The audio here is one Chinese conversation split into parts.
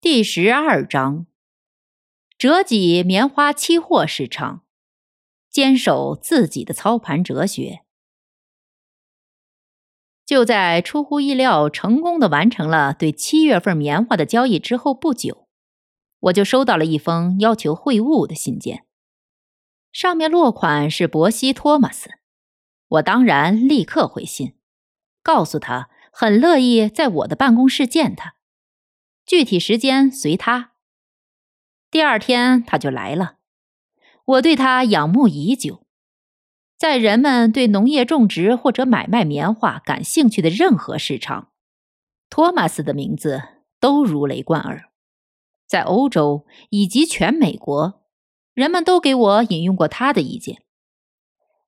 第十二章：折戟棉花期货市场，坚守自己的操盘哲学。就在出乎意料成功的完成了对七月份棉花的交易之后不久，我就收到了一封要求会晤的信件，上面落款是伯西·托马斯。我当然立刻回信，告诉他很乐意在我的办公室见他。具体时间随他。第二天他就来了，我对他仰慕已久。在人们对农业种植或者买卖棉花感兴趣的任何市场，托马斯的名字都如雷贯耳。在欧洲以及全美国，人们都给我引用过他的意见。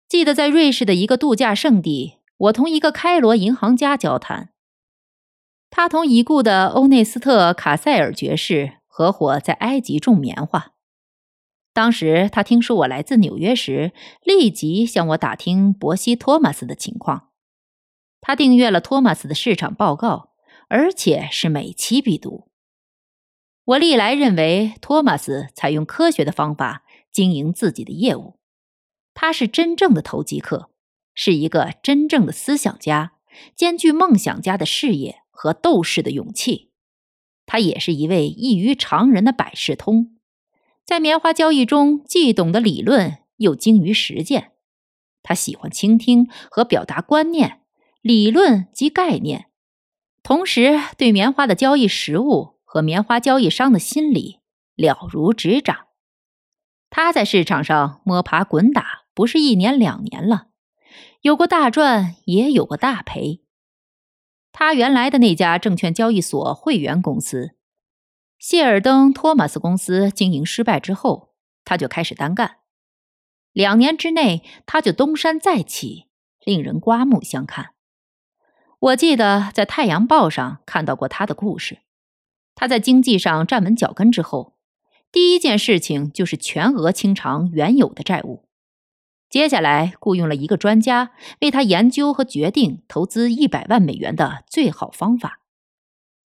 记得在瑞士的一个度假胜地，我同一个开罗银行家交谈。他同已故的欧内斯特·卡塞尔爵士合伙在埃及种棉花。当时他听说我来自纽约时，立即向我打听伯西·托马斯的情况。他订阅了托马斯的市场报告，而且是每期必读。我历来认为托马斯采用科学的方法经营自己的业务。他是真正的投机客，是一个真正的思想家，兼具梦想家的事业。和斗士的勇气，他也是一位异于常人的百事通，在棉花交易中既懂得理论，又精于实践。他喜欢倾听和表达观念、理论及概念，同时对棉花的交易实务和棉花交易商的心理了如指掌。他在市场上摸爬滚打，不是一年两年了，有过大赚，也有过大赔。他原来的那家证券交易所会员公司谢尔登·托马斯公司经营失败之后，他就开始单干。两年之内，他就东山再起，令人刮目相看。我记得在《太阳报》上看到过他的故事。他在经济上站稳脚跟之后，第一件事情就是全额清偿原有的债务。接下来雇佣了一个专家为他研究和决定投资一百万美元的最好方法。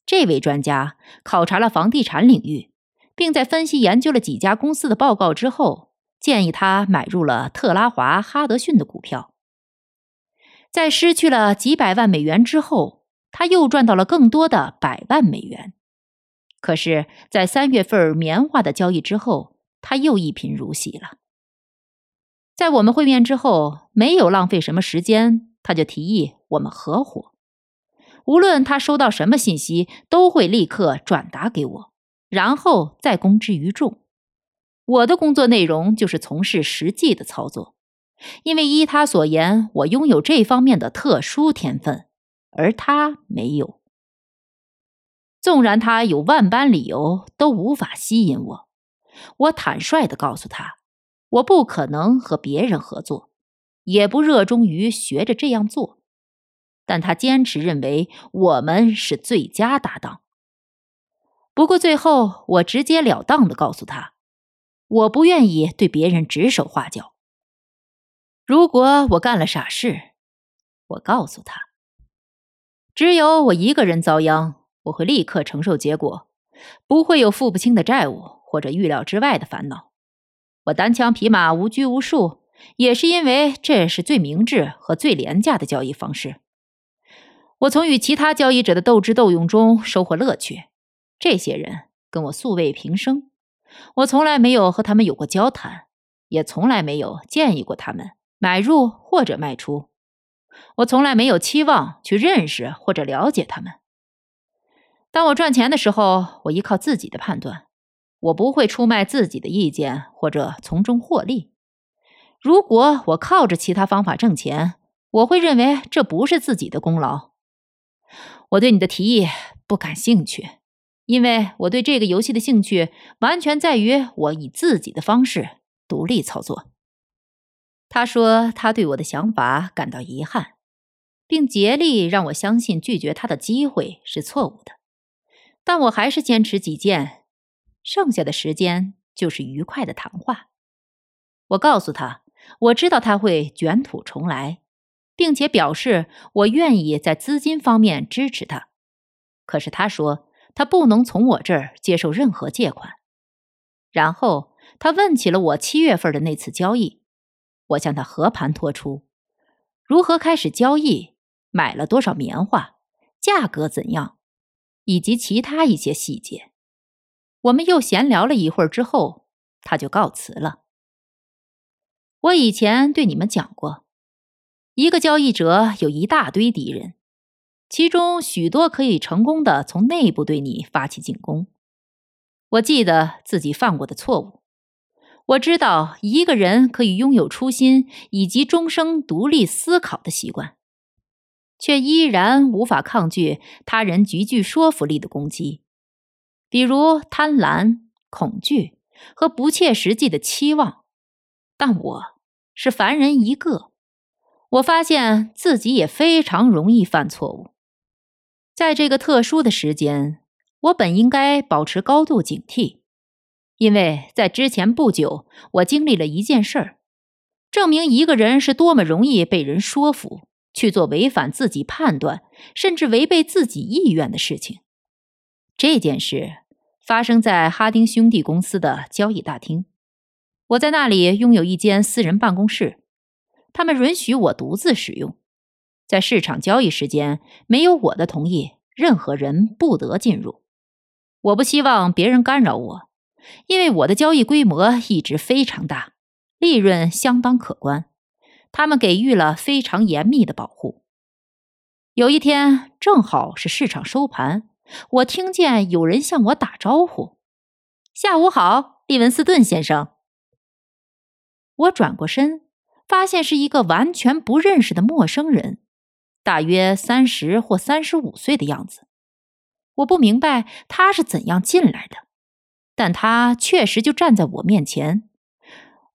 这位专家考察了房地产领域，并在分析研究了几家公司的报告之后，建议他买入了特拉华·哈德逊的股票。在失去了几百万美元之后，他又赚到了更多的百万美元。可是，在三月份棉花的交易之后，他又一贫如洗了。在我们会面之后，没有浪费什么时间，他就提议我们合伙。无论他收到什么信息，都会立刻转达给我，然后再公之于众。我的工作内容就是从事实际的操作，因为依他所言，我拥有这方面的特殊天分，而他没有。纵然他有万般理由都无法吸引我，我坦率地告诉他。我不可能和别人合作，也不热衷于学着这样做，但他坚持认为我们是最佳搭档。不过最后，我直截了当的告诉他，我不愿意对别人指手画脚。如果我干了傻事，我告诉他，只有我一个人遭殃，我会立刻承受结果，不会有付不清的债务或者预料之外的烦恼。我单枪匹马、无拘无束，也是因为这是最明智和最廉价的交易方式。我从与其他交易者的斗智斗勇中收获乐趣。这些人跟我素未平生，我从来没有和他们有过交谈，也从来没有建议过他们买入或者卖出。我从来没有期望去认识或者了解他们。当我赚钱的时候，我依靠自己的判断。我不会出卖自己的意见或者从中获利。如果我靠着其他方法挣钱，我会认为这不是自己的功劳。我对你的提议不感兴趣，因为我对这个游戏的兴趣完全在于我以自己的方式独立操作。他说他对我的想法感到遗憾，并竭力让我相信拒绝他的机会是错误的，但我还是坚持己见。剩下的时间就是愉快的谈话。我告诉他，我知道他会卷土重来，并且表示我愿意在资金方面支持他。可是他说他不能从我这儿接受任何借款。然后他问起了我七月份的那次交易，我向他和盘托出如何开始交易，买了多少棉花，价格怎样，以及其他一些细节。我们又闲聊了一会儿之后，他就告辞了。我以前对你们讲过，一个交易者有一大堆敌人，其中许多可以成功的从内部对你发起进攻。我记得自己犯过的错误，我知道一个人可以拥有初心以及终生独立思考的习惯，却依然无法抗拒他人极具说服力的攻击。比如贪婪、恐惧和不切实际的期望，但我是凡人一个。我发现自己也非常容易犯错误。在这个特殊的时间，我本应该保持高度警惕，因为在之前不久，我经历了一件事儿，证明一个人是多么容易被人说服去做违反自己判断，甚至违背自己意愿的事情。这件事。发生在哈丁兄弟公司的交易大厅，我在那里拥有一间私人办公室，他们允许我独自使用。在市场交易时间，没有我的同意，任何人不得进入。我不希望别人干扰我，因为我的交易规模一直非常大，利润相当可观。他们给予了非常严密的保护。有一天，正好是市场收盘。我听见有人向我打招呼：“下午好，利文斯顿先生。”我转过身，发现是一个完全不认识的陌生人，大约三十或三十五岁的样子。我不明白他是怎样进来的，但他确实就站在我面前。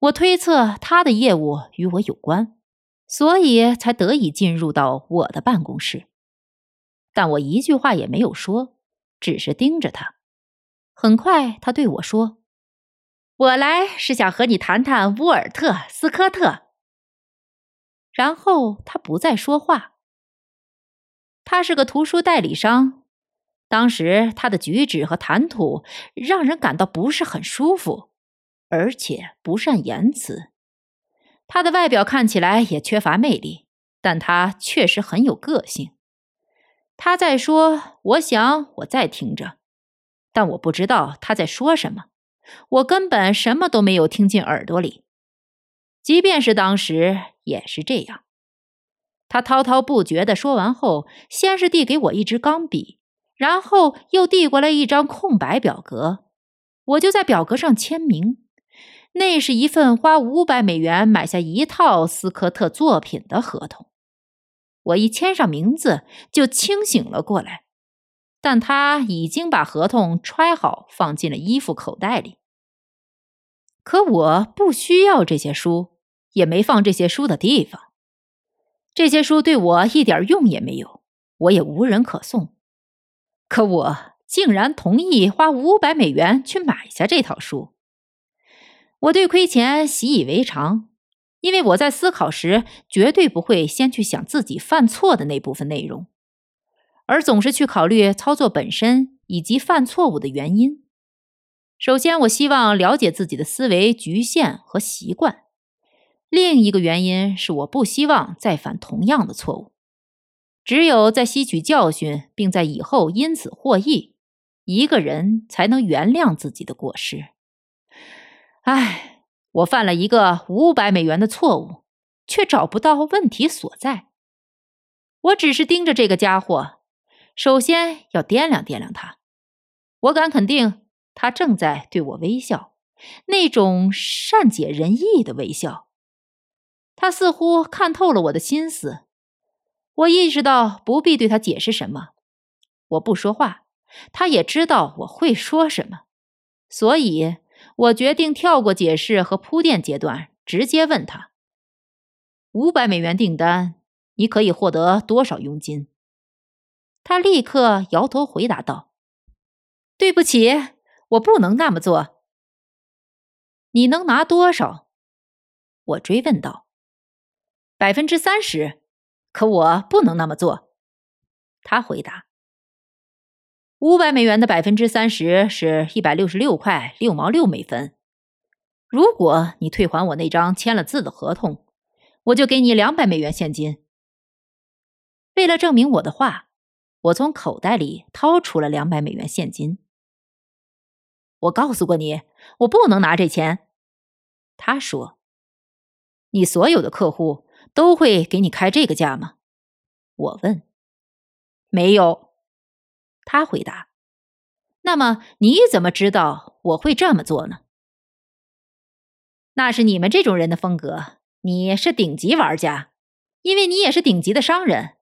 我推测他的业务与我有关，所以才得以进入到我的办公室。但我一句话也没有说，只是盯着他。很快，他对我说：“我来是想和你谈谈沃尔特·斯科特。”然后他不再说话。他是个图书代理商，当时他的举止和谈吐让人感到不是很舒服，而且不善言辞。他的外表看起来也缺乏魅力，但他确实很有个性。他在说，我想我在听着，但我不知道他在说什么。我根本什么都没有听进耳朵里，即便是当时也是这样。他滔滔不绝的说完后，先是递给我一支钢笔，然后又递过来一张空白表格，我就在表格上签名。那是一份花五百美元买下一套斯科特作品的合同。我一签上名字，就清醒了过来，但他已经把合同揣好，放进了衣服口袋里。可我不需要这些书，也没放这些书的地方。这些书对我一点用也没有，我也无人可送。可我竟然同意花五百美元去买下这套书，我对亏钱习以为常。因为我在思考时，绝对不会先去想自己犯错的那部分内容，而总是去考虑操作本身以及犯错误的原因。首先，我希望了解自己的思维局限和习惯；另一个原因是，我不希望再犯同样的错误。只有在吸取教训，并在以后因此获益，一个人才能原谅自己的过失。唉。我犯了一个五百美元的错误，却找不到问题所在。我只是盯着这个家伙，首先要掂量掂量他。我敢肯定，他正在对我微笑，那种善解人意的微笑。他似乎看透了我的心思。我意识到不必对他解释什么。我不说话，他也知道我会说什么，所以我决定跳过解释和铺垫阶段，直接问他：五百美元订单，你可以获得多少佣金？他立刻摇头回答道：“对不起，我不能那么做。”你能拿多少？我追问道。百分之三十，可我不能那么做。他回答。五百美元的百分之三十是一百六十六块六毛六美分。如果你退还我那张签了字的合同，我就给你两百美元现金。为了证明我的话。我从口袋里掏出了两百美元现金。我告诉过你，我不能拿这钱。他说：“你所有的客户都会给你开这个价吗？”我问。“没有。”他回答。“那么你怎么知道我会这么做呢？”那是你们这种人的风格。你是顶级玩家，因为你也是顶级的商人。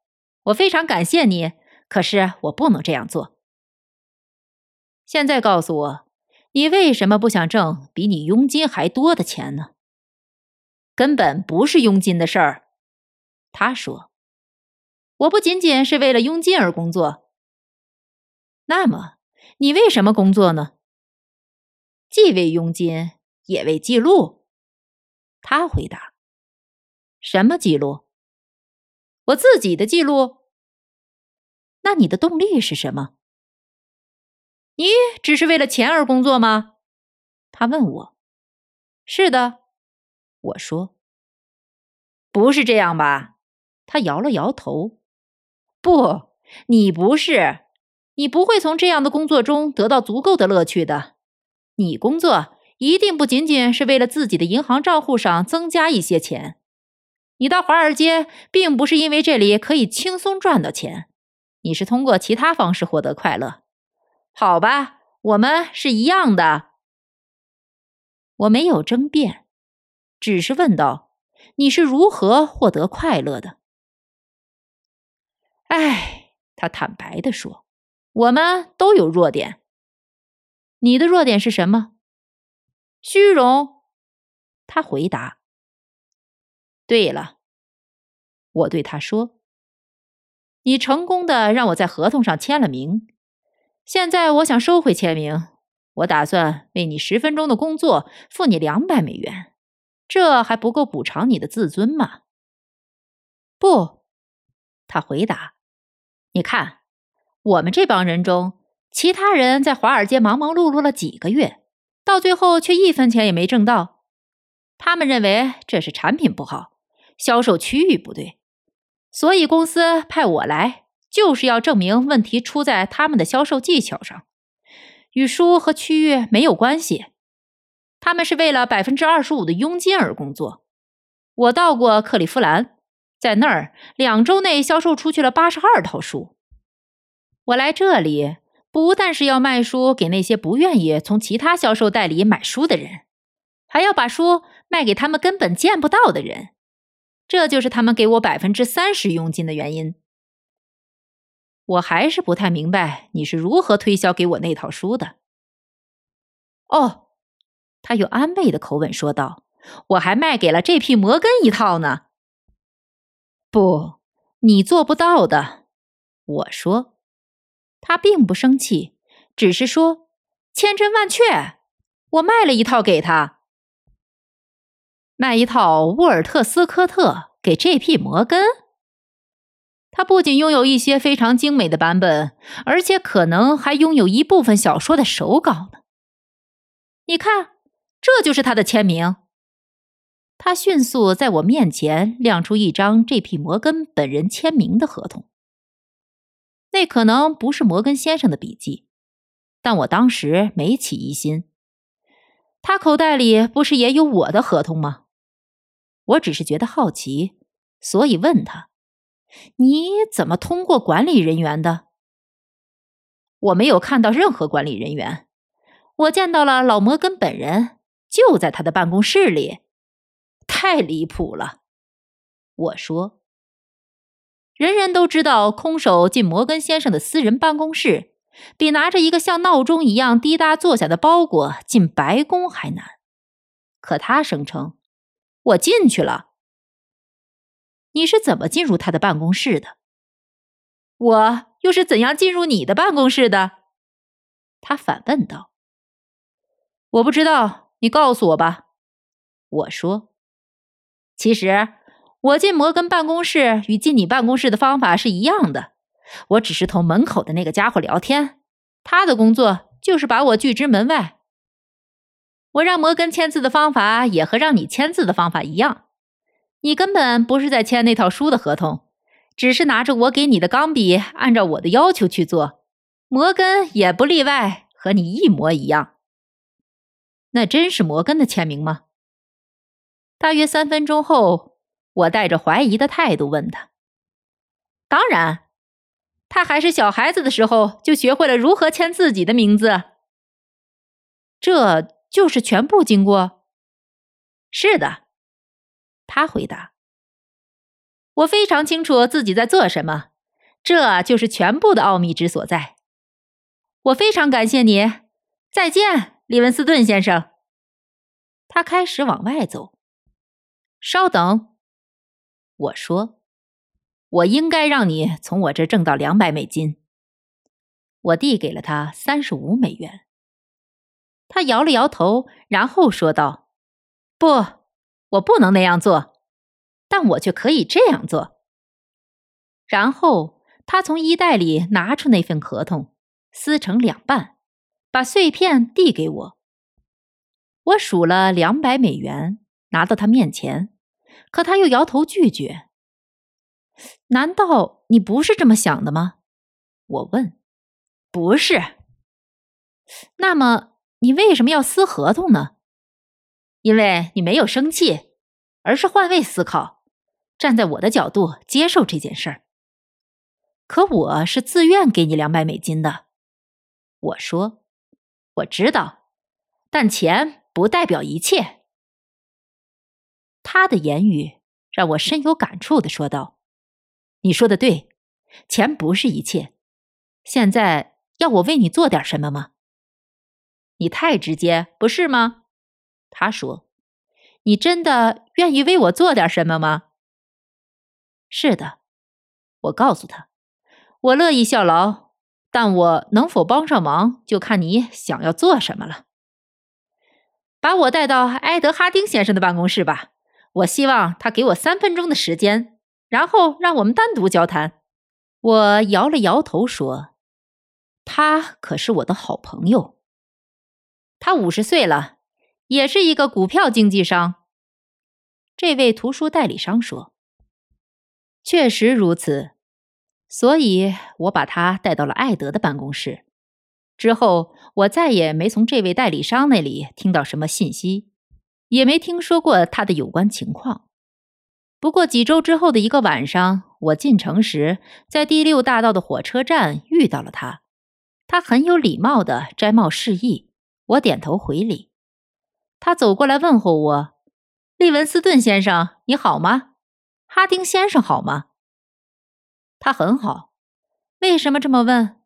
我非常感谢你。可是我不能这样做。现在告诉我，你为什么不想挣比你佣金还多的钱呢？根本不是佣金的事儿。他说：“我不仅仅是为了佣金而工作。”那么，你为什么工作呢？既为佣金，也为记录。他回答：“什么记录？我自己的记录。”那你的动力是什么？你只是为了钱而工作吗？他问我。是的，我说。不是这样吧？他摇了摇头。不，你不是，你不会从这样的工作中得到足够的乐趣的。你工作一定不仅仅是为了自己的银行账户上增加一些钱。你到华尔街，并不是因为这里可以轻松赚到钱。你是通过其他方式获得快乐，好吧？我们是一样的。我没有争辩，只是问道：“你是如何获得快乐的？”哎，他坦白的说：“我们都有弱点。你的弱点是什么？”虚荣。他回答：“对了。”我对他说。你成功的让我在合同上签了名，现在我想收回签名。我打算为你十分钟的工作付你两百美元，这还不够补偿你的自尊吗？不，他回答。你看，我们这帮人中，其他人在华尔街忙忙碌碌了几个月，到最后却一分钱也没挣到。他们认为这是产品不好，销售区域不对。所以公司派我来，就是要证明问题出在他们的销售技巧上，与书和区域没有关系。他们是为了百分之二十五的佣金而工作。我到过克利夫兰，在那儿两周内销售出去了八十二套书。我来这里不但是要卖书给那些不愿意从其他销售代理买书的人，还要把书卖给他们根本见不到的人。这就是他们给我百分之三十佣金的原因。我还是不太明白你是如何推销给我那套书的。哦，他用安慰的口吻说道：“我还卖给了这批摩根一套呢。”不，你做不到的。我说，他并不生气，只是说：“千真万确，我卖了一套给他。”卖一套沃尔特斯科特给 J.P. 摩根，他不仅拥有一些非常精美的版本，而且可能还拥有一部分小说的手稿呢。你看，这就是他的签名。他迅速在我面前亮出一张 J.P. 摩根本人签名的合同。那可能不是摩根先生的笔迹，但我当时没起疑心。他口袋里不是也有我的合同吗？我只是觉得好奇，所以问他：“你怎么通过管理人员的？”我没有看到任何管理人员，我见到了老摩根本人，就在他的办公室里。太离谱了，我说。人人都知道，空手进摩根先生的私人办公室，比拿着一个像闹钟一样滴答作响的包裹进白宫还难。可他声称，我进去了。你是怎么进入他的办公室的？我又是怎样进入你的办公室的？他反问道。我不知道，你告诉我吧。我说，其实。我进摩根办公室与进你办公室的方法是一样的，我只是同门口的那个家伙聊天，他的工作就是把我拒之门外。我让摩根签字的方法也和让你签字的方法一样，你根本不是在签那套书的合同，只是拿着我给你的钢笔，按照我的要求去做。摩根也不例外，和你一模一样。那真是摩根的签名吗？大约三分钟后。我带着怀疑的态度问他：“当然，他还是小孩子的时候就学会了如何签自己的名字。这就是全部经过。”“是的。”他回答。“我非常清楚自己在做什么，这就是全部的奥秘之所在。”我非常感谢你。再见，利文斯顿先生。他开始往外走。稍等。我说：“我应该让你从我这挣到两百美金。”我递给了他三十五美元。他摇了摇头，然后说道：“不，我不能那样做，但我却可以这样做。”然后他从衣袋里拿出那份合同，撕成两半，把碎片递给我。我数了两百美元，拿到他面前。可他又摇头拒绝。难道你不是这么想的吗？我问。不是。那么你为什么要撕合同呢？因为你没有生气，而是换位思考，站在我的角度接受这件事儿。可我是自愿给你两百美金的。我说。我知道，但钱不代表一切。他的言语让我深有感触的说道：“你说的对，钱不是一切。现在要我为你做点什么吗？你太直接，不是吗？”他说：“你真的愿意为我做点什么吗？”是的，我告诉他：“我乐意效劳，但我能否帮上忙，就看你想要做什么了。把我带到埃德哈丁先生的办公室吧。”我希望他给我三分钟的时间，然后让我们单独交谈。我摇了摇头说：“他可是我的好朋友。他五十岁了，也是一个股票经纪商。”这位图书代理商说：“确实如此。”所以，我把他带到了艾德的办公室。之后，我再也没从这位代理商那里听到什么信息。也没听说过他的有关情况。不过几周之后的一个晚上，我进城时，在第六大道的火车站遇到了他。他很有礼貌的摘帽示意，我点头回礼。他走过来问候我：“利文斯顿先生，你好吗？哈丁先生好吗？”他很好。为什么这么问？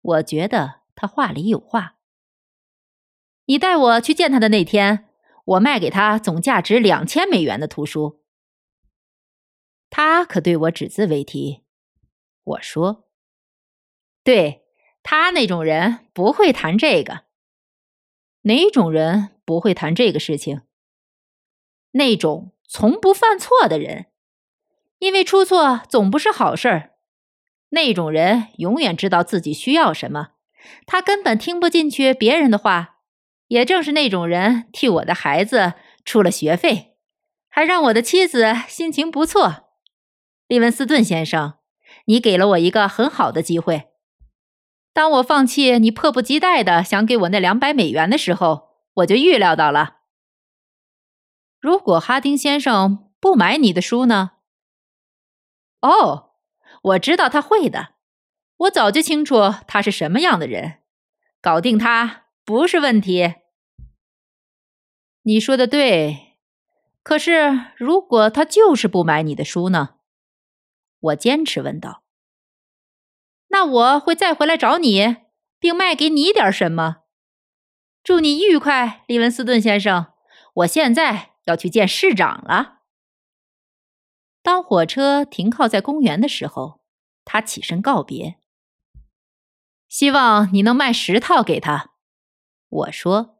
我觉得他话里有话。你带我去见他的那天。我卖给他总价值两千美元的图书，他可对我只字未提。我说：“对他那种人不会谈这个。哪种人不会谈这个事情？那种从不犯错的人，因为出错总不是好事儿。那种人永远知道自己需要什么，他根本听不进去别人的话。”也正是那种人替我的孩子出了学费，还让我的妻子心情不错。利文斯顿先生，你给了我一个很好的机会。当我放弃你迫不及待的想给我那两百美元的时候，我就预料到了。如果哈丁先生不买你的书呢？哦，我知道他会的。我早就清楚他是什么样的人，搞定他不是问题。你说的对，可是如果他就是不买你的书呢？我坚持问道：“那我会再回来找你，并卖给你点什么？祝你愉快，利文斯顿先生。我现在要去见市长了。”当火车停靠在公园的时候，他起身告别。希望你能卖十套给他。我说：“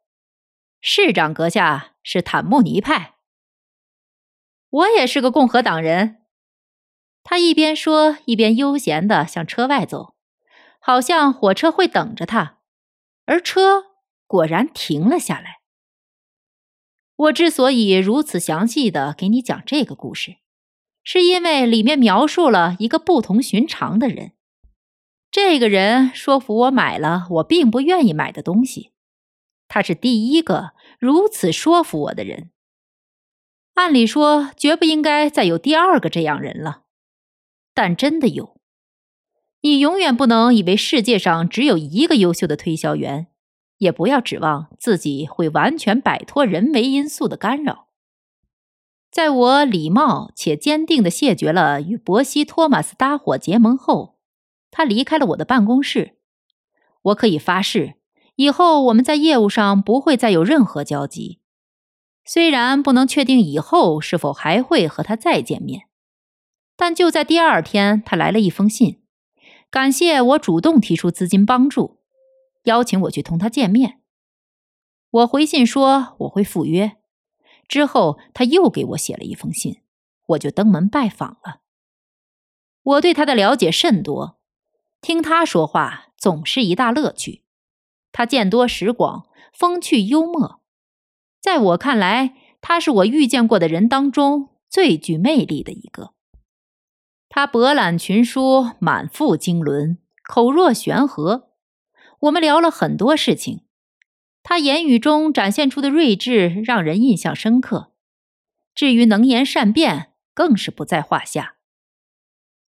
市长阁下是坦慕尼派，我也是个共和党人。”他一边说，一边悠闲地向车外走，好像火车会等着他。而车果然停了下来。我之所以如此详细地给你讲这个故事，是因为里面描述了一个不同寻常的人。这个人说服我买了我并不愿意买的东西。他是第一个如此说服我的人。按理说，绝不应该再有第二个这样人了。但真的有，你永远不能以为世界上只有一个优秀的推销员，也不要指望自己会完全摆脱人为因素的干扰。在我礼貌且坚定地谢绝了与伯西·托马斯搭伙结盟后，他离开了我的办公室。我可以发誓，以后我们在业务上不会再有任何交集。虽然不能确定以后是否还会和他再见面。但就在第二天，他来了一封信，感谢我主动提出资金帮助，邀请我去同他见面。我回信说我会赴约。之后他又给我写了一封信，我就登门拜访了。我对他的了解甚多，听他说话总是一大乐趣。他见多识广，风趣幽默，在我看来，他是我遇见过的人当中最具魅力的一个。他博览群书，满腹经纶，口若悬河。我们聊了很多事情，他言语中展现出的睿智让人印象深刻。至于能言善辩，更是不在话下。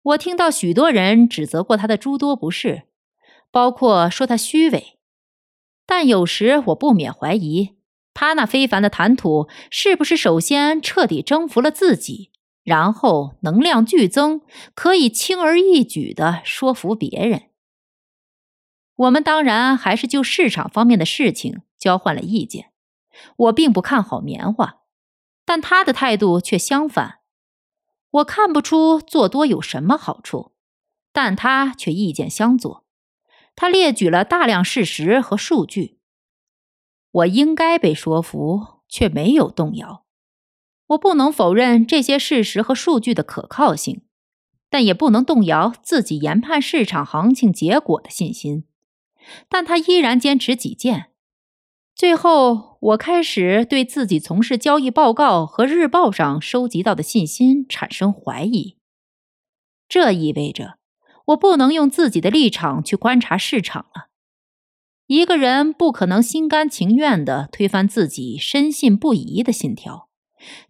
我听到许多人指责过他的诸多不是，包括说他虚伪，但有时我不免怀疑，他那非凡的谈吐是不是首先彻底征服了自己。然后能量剧增，可以轻而易举地说服别人。我们当然还是就市场方面的事情交换了意见。我并不看好棉花，但他的态度却相反。我看不出做多有什么好处，但他却意见相左。他列举了大量事实和数据。我应该被说服，却没有动摇。我不能否认这些事实和数据的可靠性，但也不能动摇自己研判市场行情结果的信心。但他依然坚持己见。最后，我开始对自己从事交易报告和日报上收集到的信心产生怀疑。这意味着我不能用自己的立场去观察市场了。一个人不可能心甘情愿地推翻自己深信不疑的信条。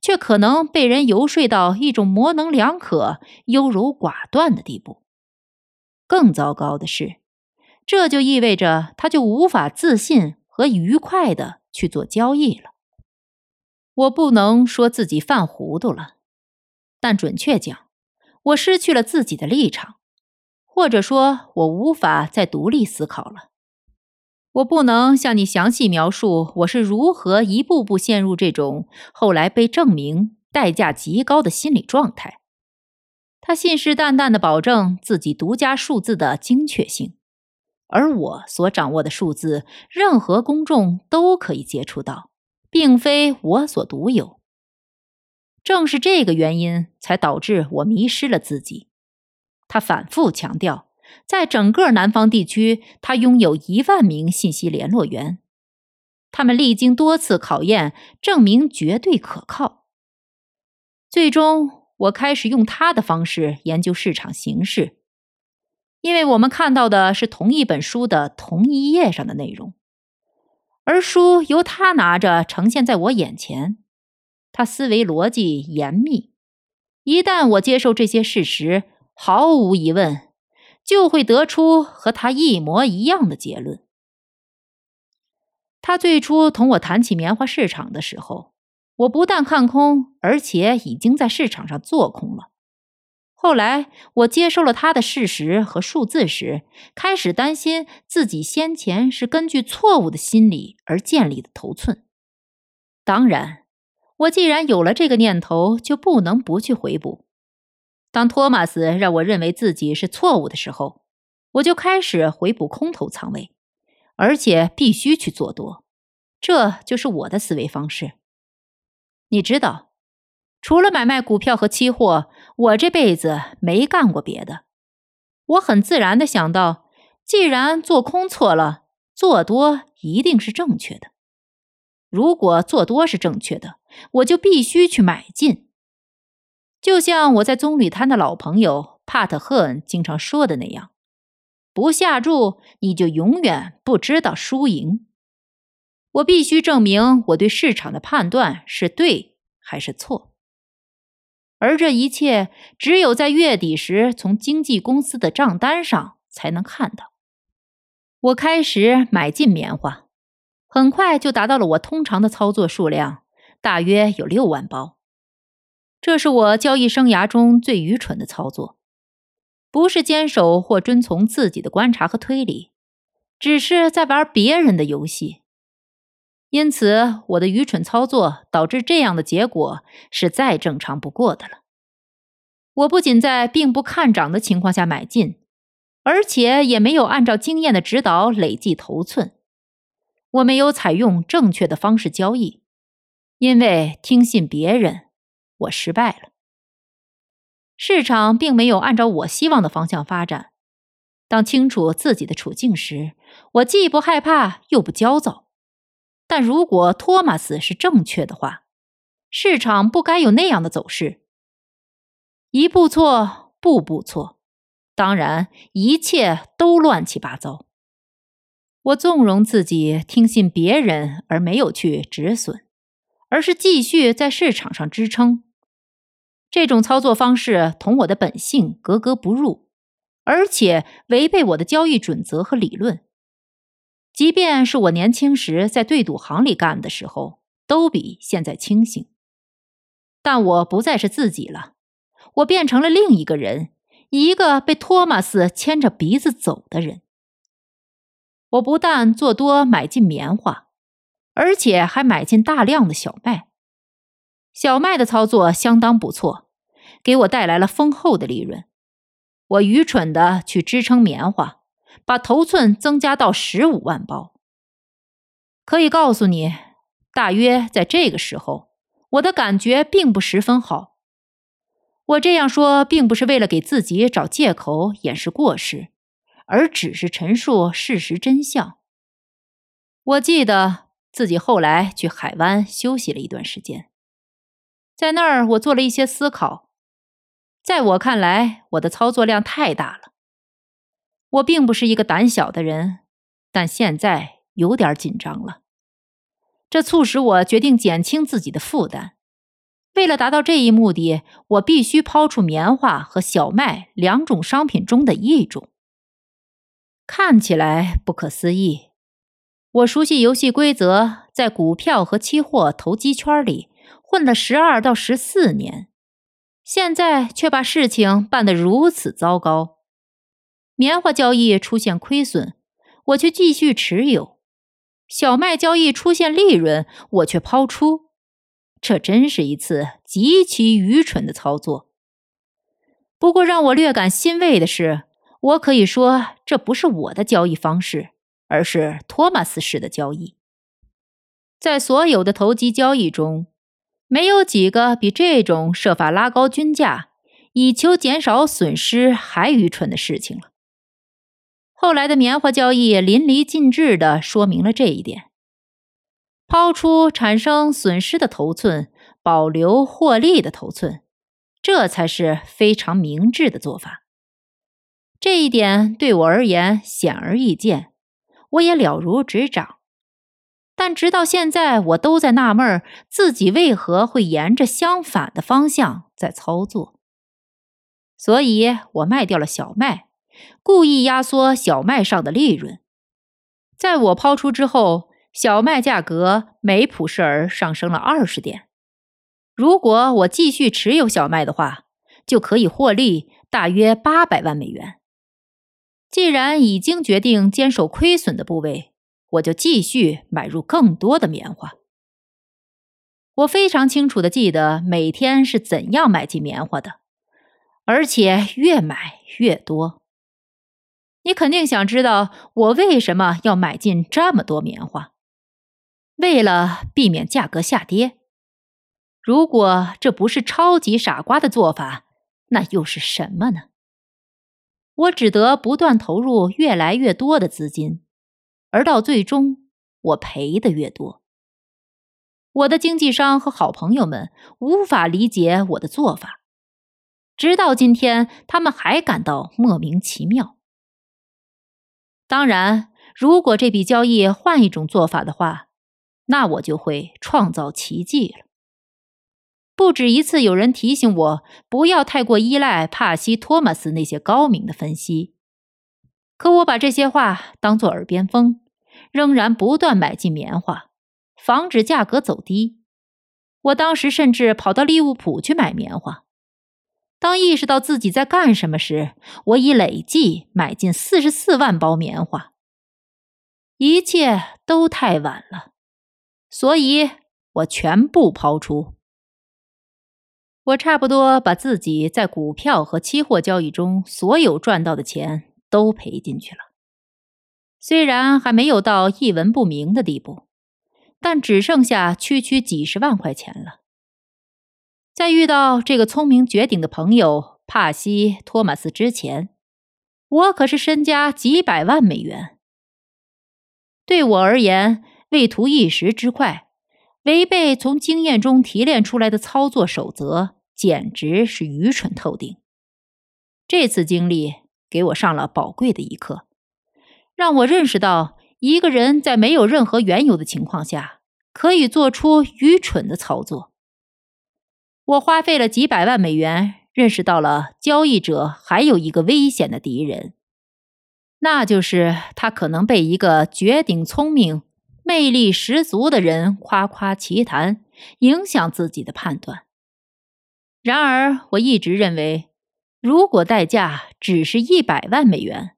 却可能被人游说到一种模棱两可、优柔寡断的地步。更糟糕的是，这就意味着他就无法自信和愉快的去做交易了。我不能说自己犯糊涂了，但准确讲，我失去了自己的立场，或者说，我无法再独立思考了。我不能向你详细描述我是如何一步步陷入这种后来被证明代价极高的心理状态。他信誓旦旦地保证自己独家数字的精确性，而我所掌握的数字，任何公众都可以接触到，并非我所独有。正是这个原因，才导致我迷失了自己。他反复强调。在整个南方地区，他拥有一万名信息联络员，他们历经多次考验，证明绝对可靠。最终，我开始用他的方式研究市场形势，因为我们看到的是同一本书的同一页上的内容，而书由他拿着呈现在我眼前。他思维逻辑严密，一旦我接受这些事实，毫无疑问。就会得出和他一模一样的结论。他最初同我谈起棉花市场的时候，我不但看空，而且已经在市场上做空了。后来我接受了他的事实和数字时，开始担心自己先前是根据错误的心理而建立的头寸。当然，我既然有了这个念头，就不能不去回补。当托马斯让我认为自己是错误的时候，我就开始回补空头仓位，而且必须去做多。这就是我的思维方式。你知道。除了买卖股票和期货，我这辈子没干过别的。我很自然的想到，既然做空错了，做多一定是正确的。如果做多是正确的，我就必须去买进。就像我在棕榈滩的老朋友帕特赫恩经常说的那样：“不下注，你就永远不知道输赢。”我必须证明我对市场的判断是对还是错。而这一切只有在月底时从经纪公司的账单上才能看到。我开始买进棉花，很快就达到了我通常的操作数量，大约有六万包。这是我交易生涯中最愚蠢的操作，不是坚守或遵从自己的观察和推理，只是在玩别人的游戏。因此，我的愚蠢操作导致这样的结果是再正常不过的了。我不仅在并不看涨的情况下买进，而且也没有按照经验的指导累计头寸。我没有采用正确的方式交易，因为听信别人，我失败了。市场并没有按照我希望的方向发展。当清楚自己的处境时，我既不害怕，又不焦躁。但如果托马斯是正确的话，市场不该有那样的走势。一步错，步步错，当然一切都乱七八糟。我纵容自己听信别人，而没有去止损，而是继续在市场上支撑。这种操作方式同我的本性格格不入，而且违背我的交易准则和理论。即便是我年轻时在对赌行里干的时候，都比现在清醒。但我不再是自己了，我变成了另一个人，一个被托马斯牵着鼻子走的人。我不但做多买进棉花，而且还买进大量的小麦。小麦的操作相当不错，给我带来了丰厚的利润。我愚蠢的去支撑棉花。把头寸增加到十五万包。可以告诉你，大约在这个时候，我的感觉并不十分好。我这样说，并不是为了给自己找借口掩饰过失，而只是陈述事实真相。我记得自己后来去海湾休息了一段时间，在那儿我做了一些思考。在我看来，我的操作量太大了。我并不是一个胆小的人，但现在有点紧张了。这促使我决定减轻自己的负担。为了达到这一目的，我必须抛出棉花和小麦两种商品中的一种。看起来不可思议。我熟悉游戏规则，在股票和期货投机圈里混了十二到十四年，现在却把事情办得如此糟糕。棉花交易出现亏损，我却继续持有；小麦交易出现利润，我却抛出。这真是一次极其愚蠢的操作。不过，让我略感欣慰的是，我可以说这不是我的交易方式，而是托马斯式的交易。在所有的投机交易中，没有几个比这种设法拉高均价以求减少损失还愚蠢的事情了。后来的棉花交易淋漓尽致地说明了这一点：抛出产生损失的头寸，保留获利的头寸，这才是非常明智的做法。这一点对我而言显而易见，我也了如指掌。但直到现在，我都在纳闷自己为何会沿着相反的方向在操作。所以我卖掉了小麦。故意压缩小麦上的利润，在我抛出之后，小麦价格每普氏尔上升了二十点。如果我继续持有小麦的话，就可以获利大约八百万美元。既然已经决定坚守亏损的部位，我就继续买入更多的棉花。我非常清楚的记得每天是怎样买进棉花的，而且越买越多。你肯定想知道我为什么要买进这么多棉花？为了避免价格下跌。如果这不是超级傻瓜的做法，那又是什么呢？我只得不断投入越来越多的资金，而到最终，我赔的越多。我的经纪商和好朋友们无法理解我的做法，直到今天，他们还感到莫名其妙。当然，如果这笔交易换一种做法的话，那我就会创造奇迹了。不止一次有人提醒我不要太过依赖帕西·托马斯那些高明的分析，可我把这些话当作耳边风，仍然不断买进棉花。防止价格走低，我当时甚至跑到利物浦去买棉花。当意识到自己在干什么时，我已累计买进四十四万包棉花。一切都太晚了，所以我全部抛出。我差不多把自己在股票和期货交易中所有赚到的钱都赔进去了，虽然还没有到一文不名的地步。但只剩下区区几十万块钱了。在遇到这个聪明绝顶的朋友帕西·托马斯之前，我可是身家几百万美元。对我而言，为图一时之快，违背从经验中提炼出来的操作守则，简直是愚蠢透顶。这次经历给我上了宝贵的一课，让我认识到。一个人在没有任何缘由的情况下，可以做出愚蠢的操作。我花费了几百万美元，认识到了交易者还有一个危险的敌人，那就是他可能被一个绝顶聪明、魅力十足的人夸夸其谈，影响自己的判断。然而，我一直认为，如果代价只是一百万美元。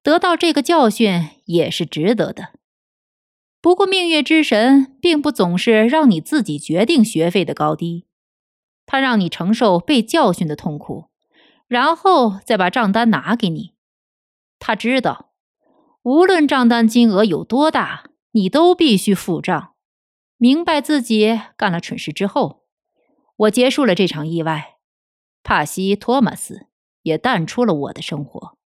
得到这个教训也是值得的。不过，命运之神并不总是让你自己决定学费的高低，他让你承受被教训的痛苦，然后再把账单拿给你。他知道，无论账单金额有多大，你都必须付账。明白自己干了蠢事之后，我结束了这场意外。帕西·托马斯也淡出了我的生活。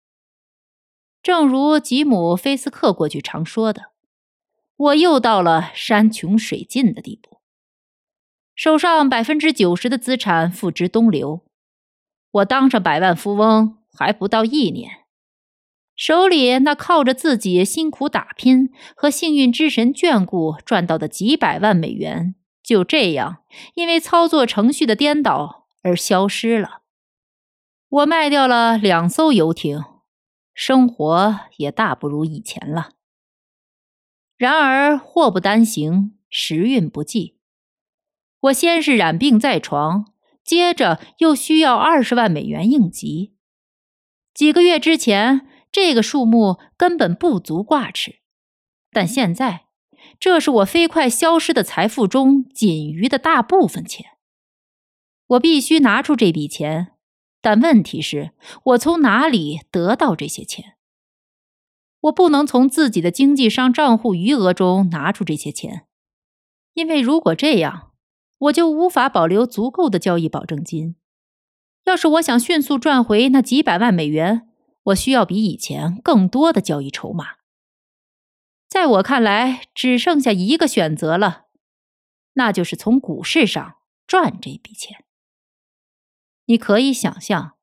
正如吉姆·菲斯克过去常说的，我又到了山穷水尽的地步，手上百分之九十的资产付之东流。我当上百万富翁还不到一年，手里那靠着自己辛苦打拼和幸运之神眷顾赚到的几百万美元，就这样因为操作程序的颠倒而消失了。我卖掉了两艘游艇。生活也大不如以前了。然而祸不单行，时运不济。我先是染病在床，接着又需要二十万美元应急。几个月之前，这个数目根本不足挂齿，但现在，这是我飞快消失的财富中仅余的大部分钱。我必须拿出这笔钱。但问题是，我从哪里得到这些钱？我不能从自己的经纪商账户余额中拿出这些钱，因为如果这样，我就无法保留足够的交易保证金。要是我想迅速赚回那几百万美元，我需要比以前更多的交易筹码。在我看来，只剩下一个选择了，那就是从股市上赚这笔钱。你可以想象，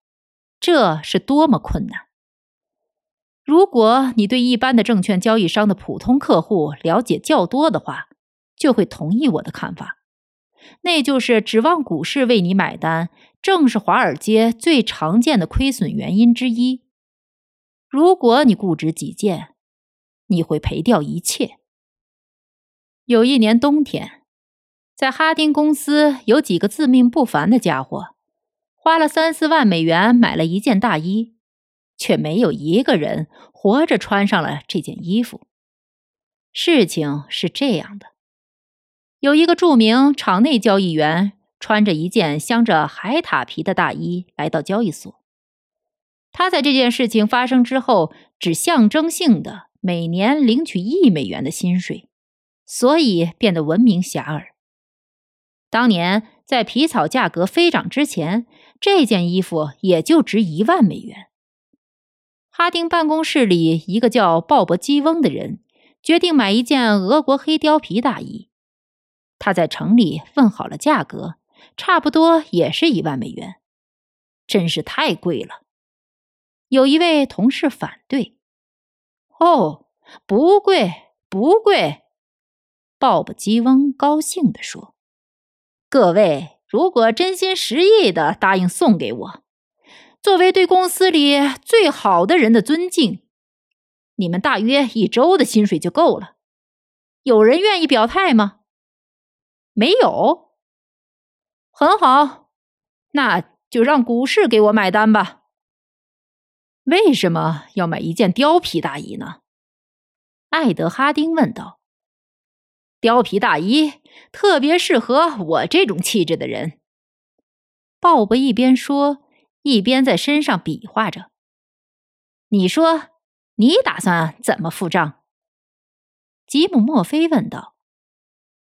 这是多么困难。如果你对一般的证券交易商的普通客户了解较多的话，就会同意我的看法，那就是指望股市为你买单，正是华尔街最常见的亏损原因之一。如果你固执己见，你会赔掉一切。有一年冬天，在哈丁公司有几个自命不凡的家伙。花了三四万美元买了一件大衣，却没有一个人活着穿上了这件衣服。事情是这样的：有一个著名场内交易员穿着一件镶着海獭皮的大衣来到交易所。他在这件事情发生之后，只象征性的每年领取一美元的薪水，所以变得闻名遐迩。当年在皮草价格飞涨之前，这件衣服也就值一万美元。哈丁办公室里一个叫鲍勃·基翁的人决定买一件俄国黑貂皮大衣，他在城里问好了价格，差不多也是一万美元，真是太贵了。有一位同事反对：“哦，不贵，不贵。”鲍勃·基翁高兴地说。各位，如果真心实意的答应送给我，作为对公司里最好的人的尊敬，你们大约一周的薪水就够了。有人愿意表态吗？没有。很好，那就让股市给我买单吧。为什么要买一件貂皮大衣呢？艾德哈丁问道。貂皮大衣特别适合我这种气质的人。鲍勃一边说，一边在身上比划着。你说，你打算怎么付账？吉姆·墨菲问道。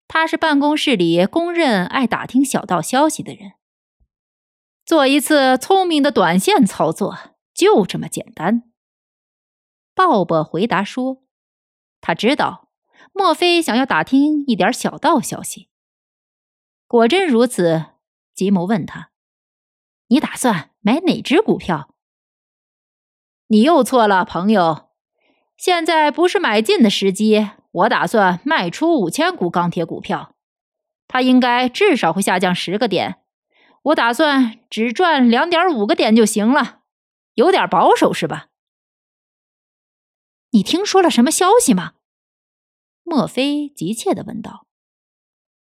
他是办公室里公认爱打听小道消息的人。做一次聪明的短线操作，就这么简单。鲍勃回答说：“他知道。”莫非想要打听一点小道消息？果真如此，吉姆问他：“你打算买哪只股票？”你又错了，朋友。现在不是买进的时机。我打算卖出五千股钢铁股票，它应该至少会下降十个点。我打算只赚两点五个点就行了，有点保守是吧？你听说了什么消息吗？墨菲急切地问道：“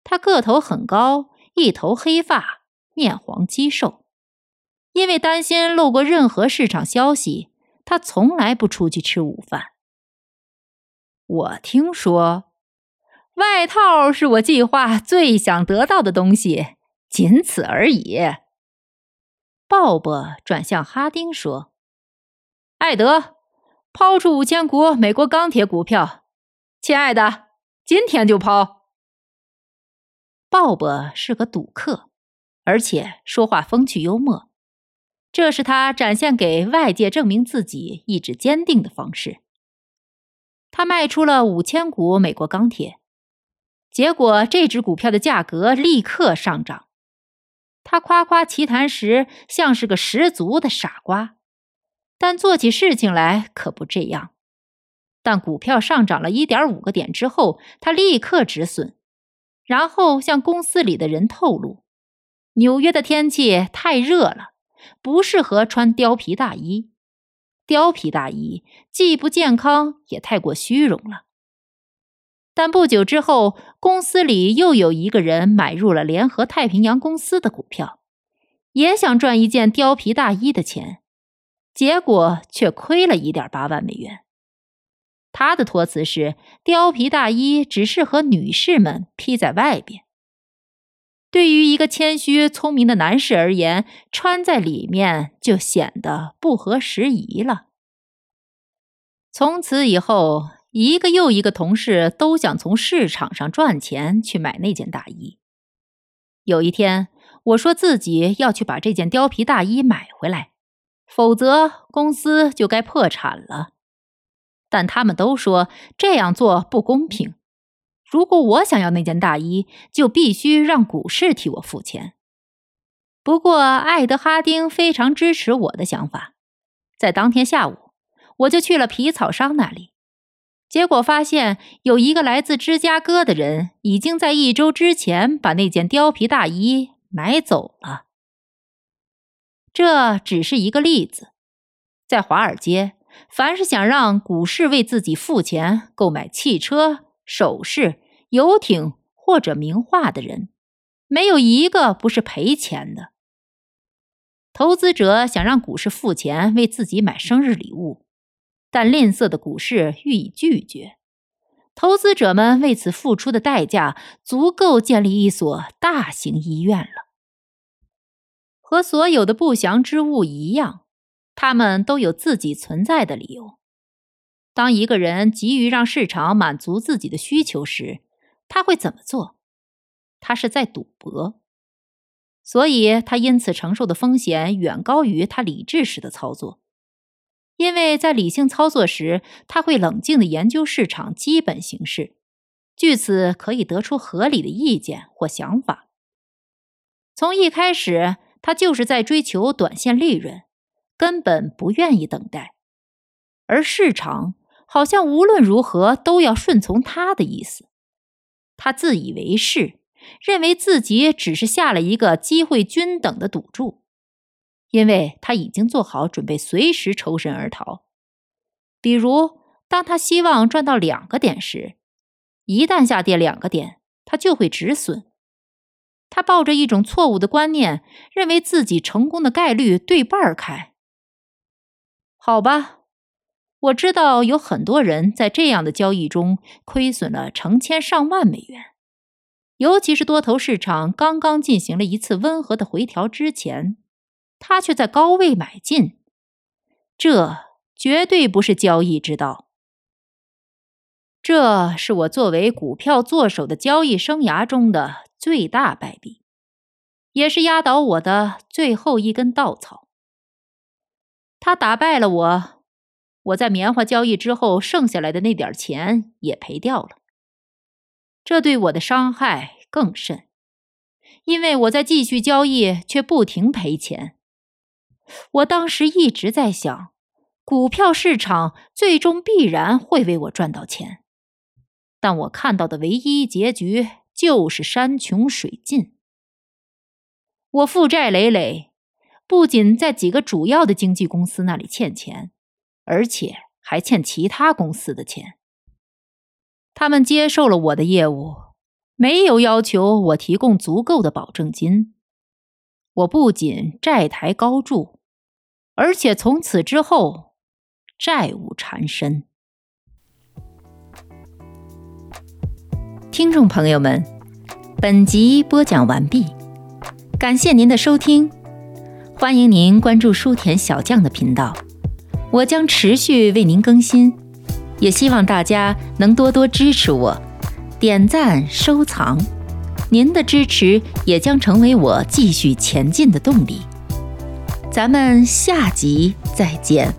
他个头很高，一头黑发，面黄肌瘦。因为担心漏过任何市场消息，他从来不出去吃午饭。我听说，外套是我计划最想得到的东西，仅此而已。”鲍勃转向哈丁说：“艾德，抛出五千股美国钢铁股票。”亲爱的，今天就抛。鲍勃是个赌客，而且说话风趣幽默，这是他展现给外界证明自己意志坚定的方式。他卖出了五千股美国钢铁，结果这只股票的价格立刻上涨。他夸夸其谈时像是个十足的傻瓜，但做起事情来可不这样。但股票上涨了一点五个点之后，他立刻止损，然后向公司里的人透露：纽约的天气太热了，不适合穿貂皮大衣。貂皮大衣既不健康，也太过虚荣了。但不久之后，公司里又有一个人买入了联合太平洋公司的股票，也想赚一件貂皮大衣的钱，结果却亏了一点八万美元。他的托词是：“貂皮大衣只适合女士们披在外边。对于一个谦虚聪明的男士而言，穿在里面就显得不合时宜了。”从此以后，一个又一个同事都想从市场上赚钱去买那件大衣。有一天，我说自己要去把这件貂皮大衣买回来，否则公司就该破产了。但他们都说这样做不公平。如果我想要那件大衣，就必须让股市替我付钱。不过，艾德哈丁非常支持我的想法。在当天下午，我就去了皮草商那里，结果发现有一个来自芝加哥的人已经在一周之前把那件貂皮大衣买走了。这只是一个例子，在华尔街。凡是想让股市为自己付钱购买汽车、首饰、游艇或者名画的人，没有一个不是赔钱的。投资者想让股市付钱为自己买生日礼物，但吝啬的股市予以拒绝。投资者们为此付出的代价，足够建立一所大型医院了。和所有的不祥之物一样，他们都有自己存在的理由。当一个人急于让市场满足自己的需求时，他会怎么做？他是在赌博，所以他因此承受的风险远高于他理智时的操作。因为在理性操作时，他会冷静的研究市场基本形势，据此可以得出合理的意见或想法。从一开始，他就是在追求短线利润，根本不愿意等待，而市场好像无论如何都要顺从他的意思。他自以为是，认为自己只是下了一个机会均等的赌注。因为他已经做好准备，随时抽身而逃。比如，当他希望赚到两个点时，一旦下跌两个点，他就会止损。他抱着一种错误的观念，认为自己成功的概率对半开。好吧，我知道有很多人在这样的交易中亏损了成千上万美元，尤其是多头市场刚刚进行了一次温和的回调之前。他却在高位买进，这绝对不是交易之道。这是我作为股票做手的交易生涯中的最大败笔，也是压倒我的最后一根稻草。他打败了我，我在棉花交易之后剩下来的那点钱也赔掉了。这对我的伤害更甚，因为我在继续交易却不停赔钱。我当时一直在想，股票市场最终必然会为我赚到钱，但我看到的唯一结局就是山穷水尽。我负债累累，不仅在几个主要的经纪公司那里欠钱，而且还欠其他公司的钱。他们接受了我的业务，没有要求我提供足够的保证金。我不仅债台高筑。而且从此之后，债务缠身。听众朋友们，本集播讲完毕，感谢您的收听，欢迎您关注书田小将的频道，我将持续为您更新，也希望大家能多多支持我，点赞收藏，您的支持也将成为我继续前进的动力。咱们下集再见。